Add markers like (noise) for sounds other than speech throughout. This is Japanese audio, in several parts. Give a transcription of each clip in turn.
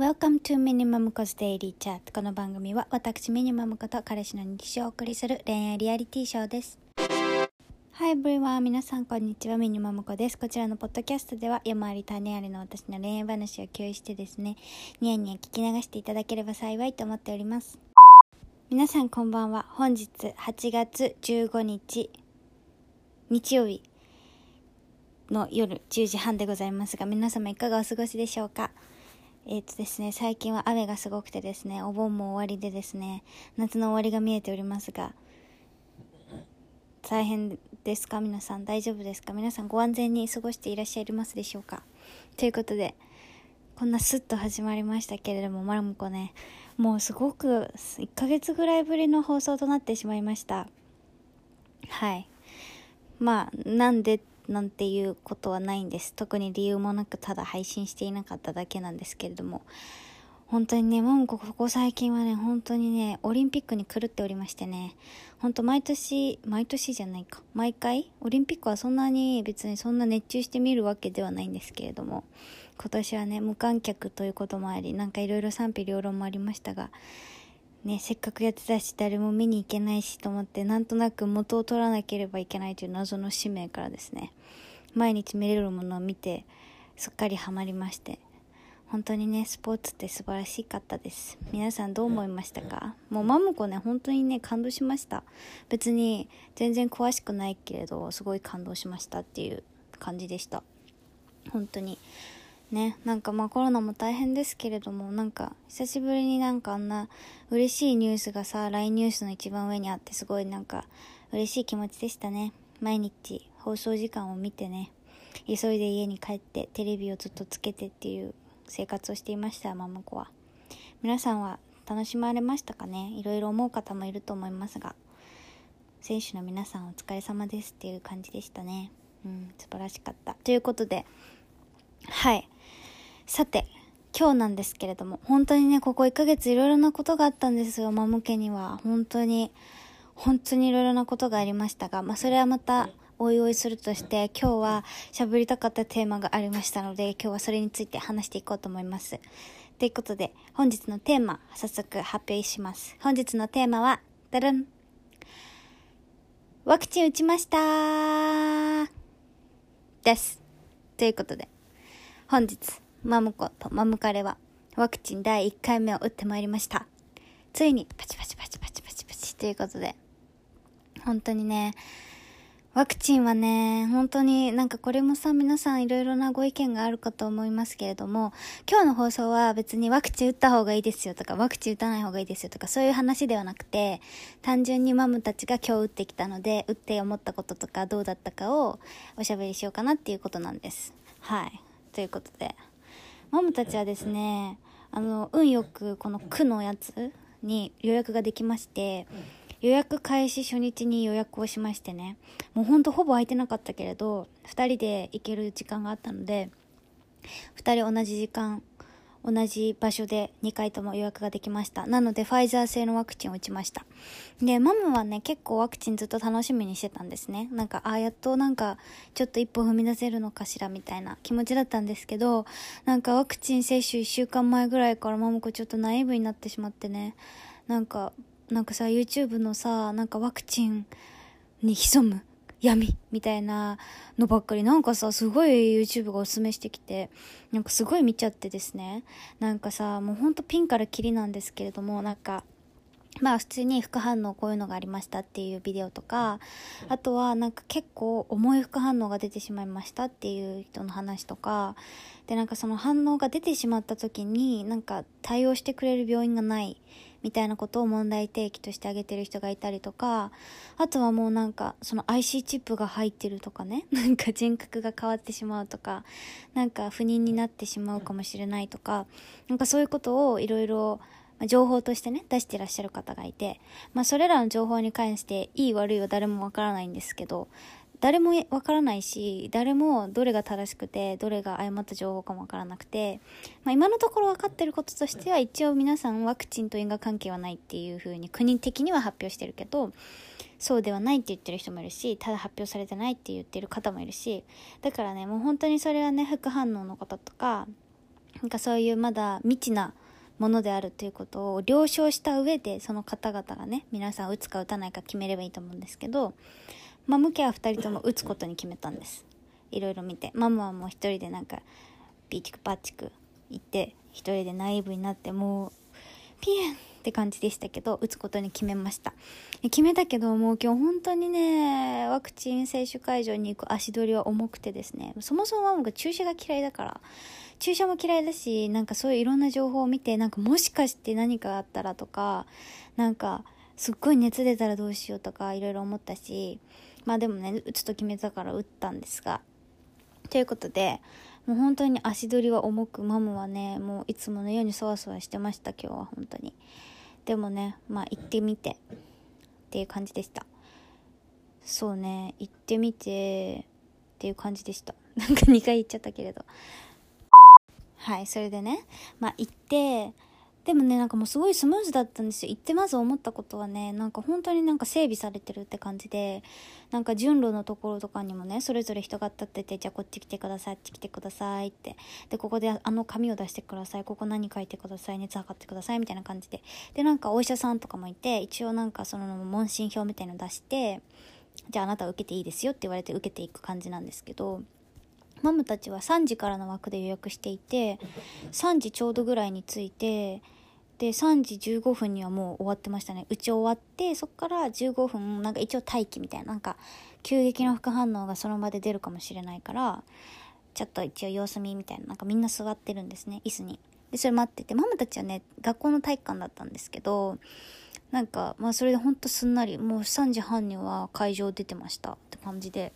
Welcome to Minimum Cos Daily Chat. この番組は私ミニマムこと彼氏の日常をお送りする恋愛リアリティショーです。Hi everyone. 皆さんこんにちは。ミニマムコです。こちらのポッドキャストでは山あり種ありの私の恋愛話を共有してですねニヤニヤ聞き流していただければ幸いと思っております。皆さんこんばんは。本日8月15日日曜日の夜10時半でございますが皆様いかがお過ごしでしょうか？えっ、とですね、最近は雨がすごくてですね、お盆も終わりでですね、夏の終わりが見えておりますが、大変ですか？皆さん大丈夫ですか？皆さんご安全に過ごしていらっしゃいますでしょうか？ということで、こんなスッと始まりましたけれども、まるもこね、もうすごく1ヶ月ぐらいぶりの放送となってしまいました。はい。まあ、なんでなんていうことはないんです。特に理由もなくただ配信していなかっただけなんですけれども。本当にねもうここ最近はね本当にねオリンピックに狂っておりましてね。本当毎年毎年じゃないか。毎回オリンピックはそんなに別にそんな熱中して見るわけではないんですけれども。今年はね無観客ということもありなんかいろいろ賛否両論もありましたが。ね、せっかくやってたし誰も見に行けないしと思ってなんとなく元を取らなければいけないという謎の使命からですね毎日見れるものを見てすっかりハマりまして本当にねスポーツって素晴らしかったです。皆さんどう思いましたか？もうマムコね本当にね感動しました。別に全然詳しくないけれどすごい感動しましたっていう感じでした。本当に。ねなんかまあコロナも大変ですけれどもなんか久しぶりになんかあんな嬉しいニュースがさ LINE ニュースの一番上にあってすごいなんか嬉しい気持ちでしたね。毎日放送時間を見てね。急いで家に帰ってテレビをずっとつけてっていう生活をしていましたママ子は。皆さんは楽しまれましたかね？いろいろ思う方もいると思いますが選手の皆さんお疲れ様ですっていう感じでしたね。うん素晴らしかった。ということではいさて、今日なんですけれども、本当にね、ここ1ヶ月いろいろなことがあったんですよ、マム家には。本当に、本当にいろいろなことがありましたが、まあそれはまた、おいおいするとして、今日は喋りたかったテーマがありましたので、今日はそれについて話していこうと思います。ということで、本日のテーマ、早速発表します。本日のテーマは、ダルンワクチン打ちましたです。ということで、本日、マムコとマムカレはワクチン第1回目を打ってまいりました。ついにパチパチパチパチパチパチということで、本当にね、ワクチンはね、本当になんかこれもさ、皆さんいろいろなご意見があるかと思いますけれども、今日の放送は別にワクチン打った方がいいですよとか、ワクチン打たない方がいいですよとか、そういう話ではなくて、単純にマムたちが今日打ってきたので、打って思ったこととかどうだったかをおしゃべりしようかなっていうことなんです。はい。ということで。マムたちはですねあの運よくこの区のやつに予約ができまして予約開始初日に予約をしましてねもうほんとほぼ空いてなかったけれど2人で行ける時間があったので2人同じ時間同じ場所で2回とも予約ができました。なので、ファイザー製のワクチンを打ちました。で、マムはね、結構ワクチンずっと楽しみにしてたんですね。なんか、ああ、やっとなんか、ちょっと一歩踏み出せるのかしら、みたいな気持ちだったんですけど、なんかワクチン接種1週間前ぐらいからマム子ちょっとナイーブになってしまってね、なんか、なんかさ、YouTube のさ、なんかワクチンに潜む闇みたいなのばっかり。なんかさすごい YouTube がおすすめしてきてなんかすごい見ちゃってですね。なんかさもうほんとピンからキリなんですけれどもなんかまあ普通に副反応こういうのがありましたっていうビデオとかあとはなんか結構重い副反応が出てしまいましたっていう人の話とかでなんかその反応が出てしまった時になんか対応してくれる病院がないみたいなことを問題提起として挙げてる人がいたりとか、あとはもうなんか、その IC チップが入ってるとかね、(laughs) なんか人格が変わってしまうとか、なんか不妊になってしまうかもしれないとか、なんかそういうことをいろいろ情報としてね、出してらっしゃる方がいて、まあそれらの情報に関していい悪いは誰もわからないんですけど、誰もわからないし、誰もどれが正しくて、どれが誤った情報かもわからなくて、まあ、今のところ分かってることとしては、一応皆さんワクチンと因果関係はないっていうふうに国的には発表してるけど、そうではないって言ってる人もいるし、ただ発表されてないって言ってる方もいるし、だからね、もう本当にそれはね、副反応の方とか、なんかそういうまだ未知なものであるということを了承した上でその方々がね皆さん打つか打たないか決めればいいと思うんですけどマム家は2人とも打つことに決めたんです。いろいろ見て。マムはもう一人でなんかピーチクパッチク行って一人でナイーブになってもうピエンって感じでしたけど打つことに決めました。決めたけどもう今日本当にねワクチン接種会場に行く足取りは重くてですねそもそもママが注射が嫌いだから注射も嫌いだしなんかそういういろんな情報を見てなんかもしかして何かあったらとかなんかすっごい熱出たらどうしようとかいろいろ思ったしまあでもね打つと決めたから打ったんですが。ということでもう本当に足取りは重くマムはねもういつものようにそわそわしてました今日は本当に。でもねまあ行ってみてっていう感じでした。そうね行ってみてっていう感じでした。(laughs) なんか2回言っちゃったけれど。はいそれでねまあ行ってでもねなんかもうすごいスムーズだったんですよ。行ってまず思ったことはねなんか本当になんか整備されてるって感じでなんか順路のところとかにもねそれぞれ人が立っててじゃあこっち来てくださいあっち来てくださいって。でここであの紙を出してくださいここ何書いてください熱測ってくださいみたいな感じで。でなんかお医者さんとかもいて一応なんかその問診票みたいの出してじゃああなた受けていいですよって言われて受けていく感じなんですけどマムたちは3時からの枠で予約していて3時ちょうどぐらいに着いてで3時15分にはもう終わってましたね。うち終わってそっから15分なんか一応待機みたいななんか急激な副反応がその場で出るかもしれないからちょっと一応様子見みたいななんかみんな座ってるんですね椅子に。でそれ待っててママたちはね学校の体育館だったんですけどなんかまあそれでほんとすんなりもう3時半には会場出てましたって感じで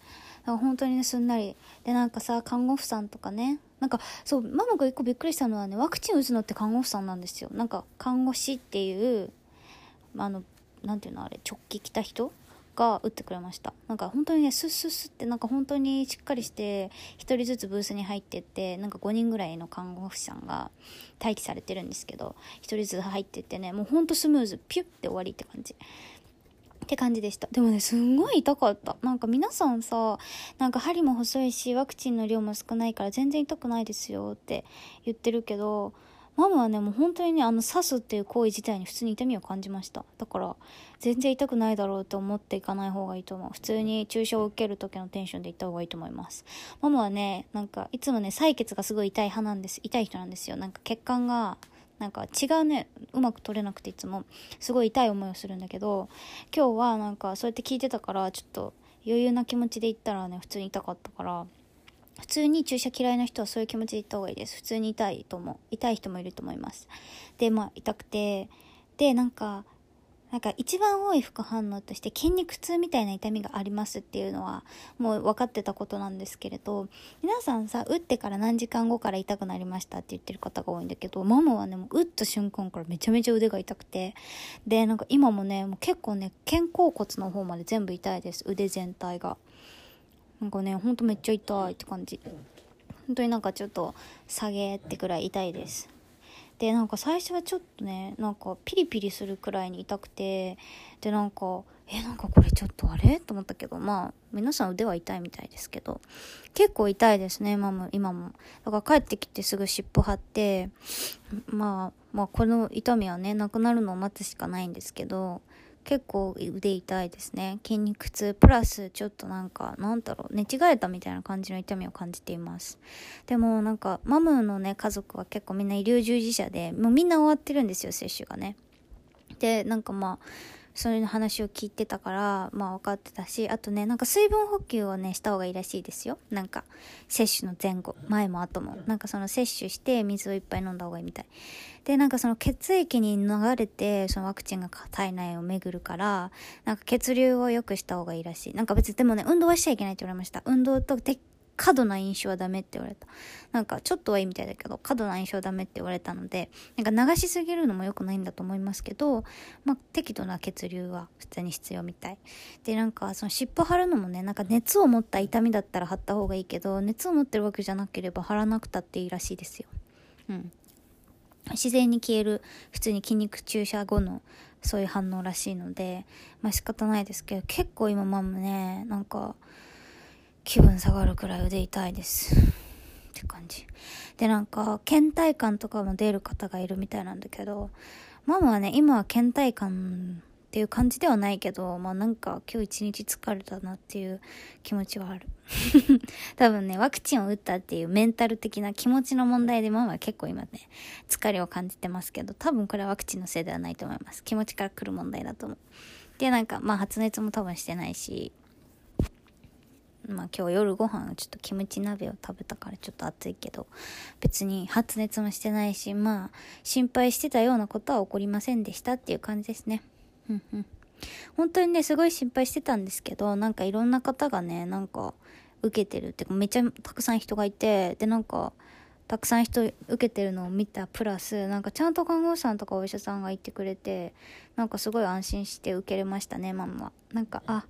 本当にすんなり。でなんかさ看護婦さんとかね。なんかそうママが一個びっくりしたのはねワクチン打つのって看護婦さんなんですよ。なんか看護師っていうあのなんていうのあれ直帰来た人？が打ってくれました。なんか本当にねスッスッスってなんか本当にしっかりして1人ずつブースに入ってってなんか5人ぐらいの看護婦さんが待機されてるんですけど1人ずつ入ってってねもうほんとスムーズピュッて終わりって感じ。って感じでした。でもね、すんごい痛かった。なんか皆さんさ、なんか針も細いし、ワクチンの量も少ないから全然痛くないですよって言ってるけど、ママはね、もう本当にね、あの刺すっていう行為自体に普通に痛みを感じました。だから、全然痛くないだろうって思っていかない方がいいと思う。普通に注射を受ける時のテンションで行った方がいいと思います。ママはね、なんか、いつもね、採血がすごい痛い派なんです。痛い人なんですよ。なんか血管が、なんか違うねうまく取れなくていつも。すごい痛い思いをするんだけど今日はなんかそうやって聞いてたからちょっと余裕な気持ちで行ったらね普通に痛かったから普通に注射嫌いな人はそういう気持ちで行った方がいいです。普通に痛いと思う。痛い人もいると思います。でまあ痛くてでなんかなんか一番多い副反応として筋肉痛みたいな痛みがありますっていうのはもう分かってたことなんですけれど皆さんさ打ってから何時間後から痛くなりましたって言ってる方が多いんだけどママはねもう打った瞬間からめちゃめちゃ腕が痛くてでなんか今もねもう結構ね肩甲骨の方まで全部痛いです。腕全体が。なんかねほんとめっちゃ痛いって感じ。本当になんかちょっと下げってくらい痛いです。でなんか最初はちょっとねなんかピリピリするくらいに痛くてでなんかえなんかこれちょっとあれ？と思ったけどまあ皆さん腕は痛いみたいですけど結構痛いですね今も今も。だから帰ってきてすぐ尻尾張ってまあまあこの痛みはねなくなるのを待つしかないんですけど結構腕痛いですね。筋肉痛。プラスちょっとなんかなんだろう。寝違えたみたいな感じの痛みを感じています。でもなんかマムのね家族は結構みんな医療従事者でもうみんな終わってるんですよ接種がね。でなんかまあそれの話を聞いてたから、まあ分かってたし、あとね、なんか水分補給をね、した方がいいらしいですよ。なんか、接種の前後、前も後も。なんかその接種して水をいっぱい飲んだ方がいいみたい。で、なんかその血液に流れて、そのワクチンが体内を巡るから、なんか血流を良くした方がいいらしい。なんか別に、でもね、運動はしちゃいけないって言われました。運動と過度な飲酒はダメって言われた。なんかちょっとはいいみたいだけど、過度な飲酒はダメって言われたので、なんか流しすぎるのも良くないんだと思いますけど、まあ適度な血流は普通に必要みたい。で、なんかその尻尾張るのもね、なんか熱を持った痛みだったら貼った方がいいけど、熱を持ってるわけじゃなければ貼らなくたっていいらしいですよ。うん。自然に消える普通に筋肉注射後のそういう反応らしいのでまあ仕方ないですけど結構今マムねなんか気分下がるくらい腕痛いですって感じ。で、なんか、倦怠感とかも出る方がいるみたいなんだけど、ママはね、今は倦怠感っていう感じではないけど、まあなんか今日一日疲れたなっていう気持ちはある。(laughs) 多分ね、ワクチンを打ったっていうメンタル的な気持ちの問題でママは結構今ね、疲れを感じてますけど、多分これはワクチンのせいではないと思います。気持ちから来る問題だと思う。で、なんか、まあ発熱も多分してないし、まあ今日夜ご飯ちょっとキムチ鍋を食べたからちょっと暑いけど、別に発熱もしてないし、まあ心配してたようなことは起こりませんでしたっていう感じですね。うんうん。本当にね、すごい心配してたんですけど、なんかいろんな方がね、なんか受けてるってかめちゃたくさん人がいて、でなんか、たくさん人受けてるのを見たプラスなんかちゃんと看護師さんとかお医者さんがいてくれてなんかすごい安心して受けれましたねママはなんかあ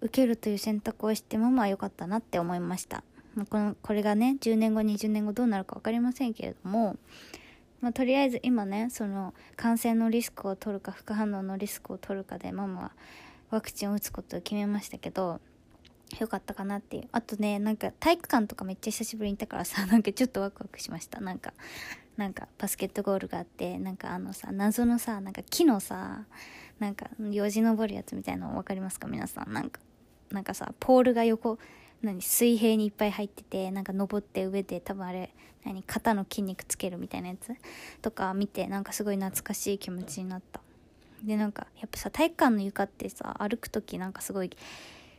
受けるという選択をしてママは良かったなって思いました。このこれがね10年後20年後どうなるか分かりませんけれども、まあ、とりあえず今ねその感染のリスクを取るか副反応のリスクを取るかでママはワクチンを打つことを決めましたけどよかったかなっていう。あとねなんか体育館とかめっちゃ久しぶりに行ったからさ (laughs) なんかちょっとワクワクしました。なんかなんかバスケットゴールがあってなんかあのさ謎のさなんか木のさなんかよじ登るやつみたいなの分かりますか？皆さん。なんかなんかさポールが横何水平にいっぱい入っててなんか登って上で多分あれ何肩の筋肉つけるみたいなやつ？とか見てなんかすごい懐かしい気持ちになった。でなんかやっぱさ体育館の床ってさ歩く時なんかすごい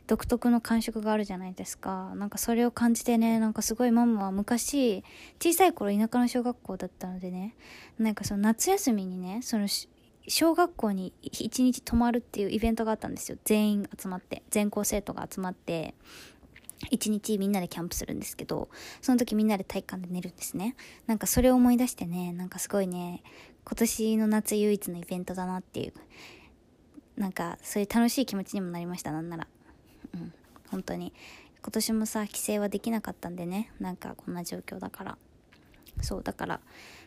独特の感触があるじゃないですか。なんかそれを感じてねなんかすごいママは昔小さい頃田舎の小学校だったのでねなんかその夏休みにねその小学校に一日泊まるっていうイベントがあったんですよ。全員集まって。全校生徒が集まって一日みんなでキャンプするんですけどその時みんなで体育館で寝るんですね。なんかそれを思い出してねなんかすごいね今年の夏唯一のイベントだなっていうなんかそういう楽しい気持ちにもなりましたなんなら。うん。本当に。今年もさ帰省はできなかったんでねなんかこんな状況だから。そうだから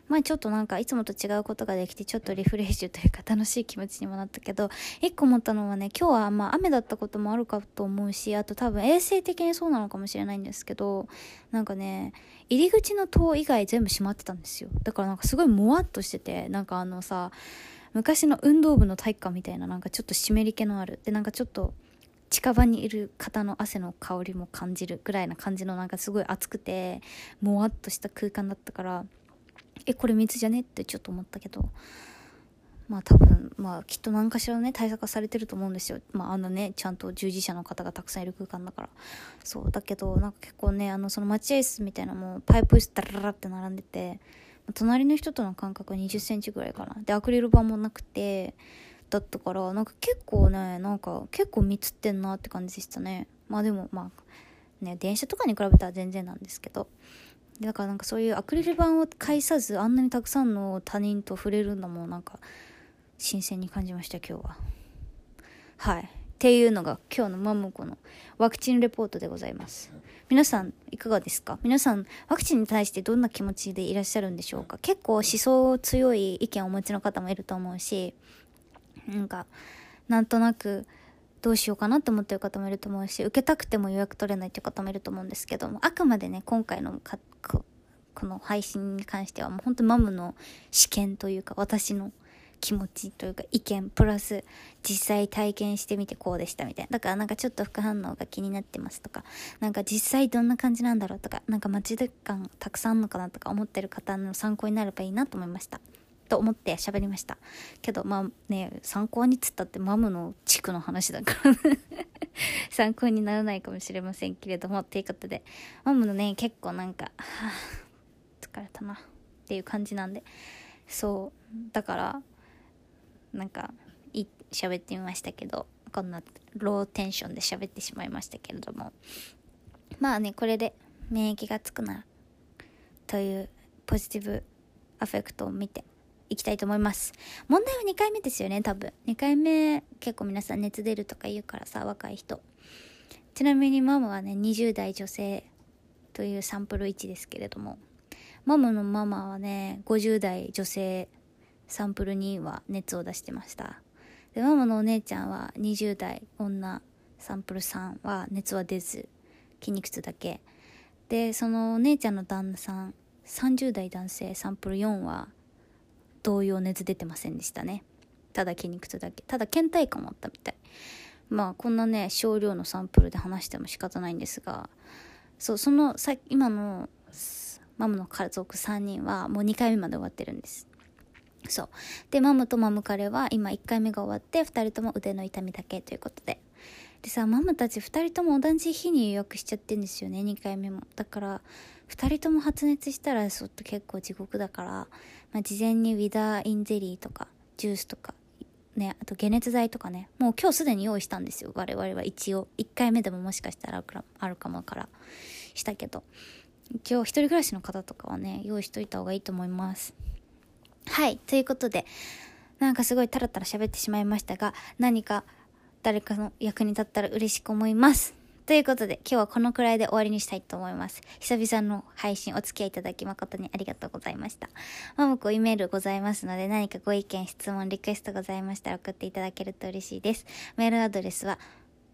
まあちょっとなんかいつもと違うことができてちょっとリフレッシュというか楽しい気持ちにもなったけど一個思ったのはね今日はまあ雨だったこともあるかと思うしあと多分衛生的にそうなのかもしれないんですけどなんかね入り口の塔以外全部閉まってたんですよ。だからなんかすごいもわっとしててなんかあのさ昔の運動部の体育館みたいななんかちょっと湿り気のある。でなんかちょっと近場にいる方の汗の香りも感じるぐらいな感じのなんかすごい暑くてもわっとした空間だったからえこれ水じゃね？ってちょっと思ったけどまあ多分まあきっと何かしらね対策はされてると思うんですよ。まああのねちゃんと従事者の方がたくさんいる空間だから。そうだけどなんか結構ねあのその待合室みたいなもうパイプ室ダララって並んでて隣の人との間隔2 0センチぐらいかな。でアクリル板もなくてだったからなんか結構ねなんか結構密ってんなって感じでしたね。まあでもまあね電車とかに比べたら全然なんですけど。だからなんかそういうアクリル板を介さずあんなにたくさんの他人と触れるのもなんか新鮮に感じました今日は。はい。っていうのが今日のマムコのワクチンレポートでございます。皆さんいかがですか？皆さんワクチンに対してどんな気持ちでいらっしゃるんでしょうか？結構思想強い意見をお持ちの方もいると思うしなんかなんとなくどうしようかなと思ってる方もいると思うし受けたくても予約取れないっていう方もいると思うんですけどもあくまでね今回のこの配信に関してはもう本当マムの試験というか私の気持ちというか意見プラス実際体験してみてこうでしたみたいな。だからなんかちょっと副反応が気になってますとかなんか実際どんな感じなんだろうとかなんか待ち時間たくさんあるのかなとか思ってる方の参考になればいいなと思いました。と思って喋りました。けどまあね参考につったってマムの地区の話だから (laughs) 参考にならないかもしれませんけれどもっていうことでマムのね結構なんか、はあ、疲れたなっていう感じなんで。そう。だからなんかい喋ってみましたけどこんなローテンションで喋ってしまいましたけれども。まあねこれで免疫がつくならというポジティブアフェクトを見ていきたいと思います。問題は2回目ですよね多分。2回目結構皆さん熱出るとか言うからさ若い人。ちなみにママはね20代女性というサンプル1ですけれども。ママのママはね50代女性サンプル2は熱を出してました。でママのお姉ちゃんは20代女サンプル3は熱は出ず筋肉痛だけ。でそのお姉ちゃんの旦那さん30代男性サンプル4は同様熱出てませんでしたね。ただ筋肉痛だけ。ただ倦怠感もあったみたい。まあこんなね少量のサンプルで話しても仕方ないんですがそうそのさ今のマムの家族3人はもう2回目まで終わってるんです。そう。でマムとマム彼は今1回目が終わって2人とも腕の痛みだけということで。でさマムたち2人とも同じ日に予約しちゃってんですよね2回目も。だから2人とも発熱したらちょっと結構地獄だから、まあ、事前にウィダーインゼリーとかジュースとかね、あと解熱剤とかね、もう今日すでに用意したんですよ。我々は一応。1回目でももしかしたらあるかもからしたけど。一応一人暮らしの方とかはね、用意しといた方がいいと思います。はい。ということで、なんかすごいタラタラ喋ってしまいましたが、何か誰かの役に立ったら嬉しく思います。ということで、今日はこのくらいで終わりにしたいと思います。久々の配信お付き合いいただき誠にありがとうございました。まもこイメールございますので、何かご意見、質問、リクエストございましたら送っていただけると嬉しいです。メールアドレスは、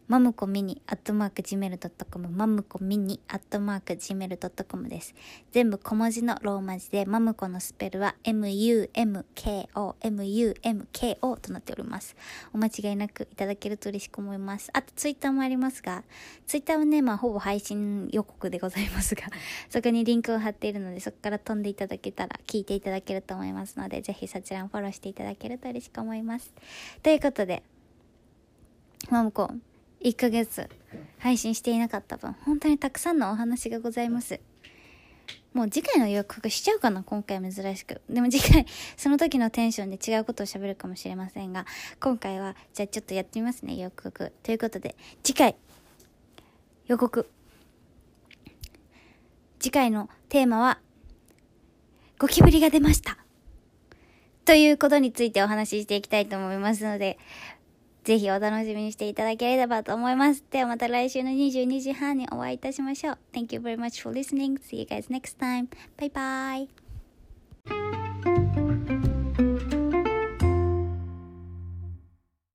マムコミニアットマーク Gmail.com マムコミニアットマーク Gmail.com です。全部小文字のローマ字でマムコのスペルは MUMKO MUMKO となっております。お間違いなくいただけると嬉しく思います。あとツイッターもありますが、ツイッターはね、まあほぼ配信予告でございますが、(laughs) そこにリンクを貼っているのでそこから飛んでいただけたら聞いていただけると思いますので、ぜひそちらもフォローしていただけると嬉しく思います。ということで、マムコ1ヶ月配信していなかった分、本当にたくさんのお話がございます。もう次回の予約しちゃうかな今回珍しく。でも次回、(laughs) その時のテンションで違うことを喋るかもしれませんが、今回は、じゃあちょっとやってみますね、予告。ということで、次回、予告。次回のテーマは、ゴキブリが出ました。ということについてお話ししていきたいと思いますので、ぜひお楽しみにしていただければと思います。ではまた来週の22時半にお会いいたしましょう。Thank you very much for listening. See you guys next time. Bye bye.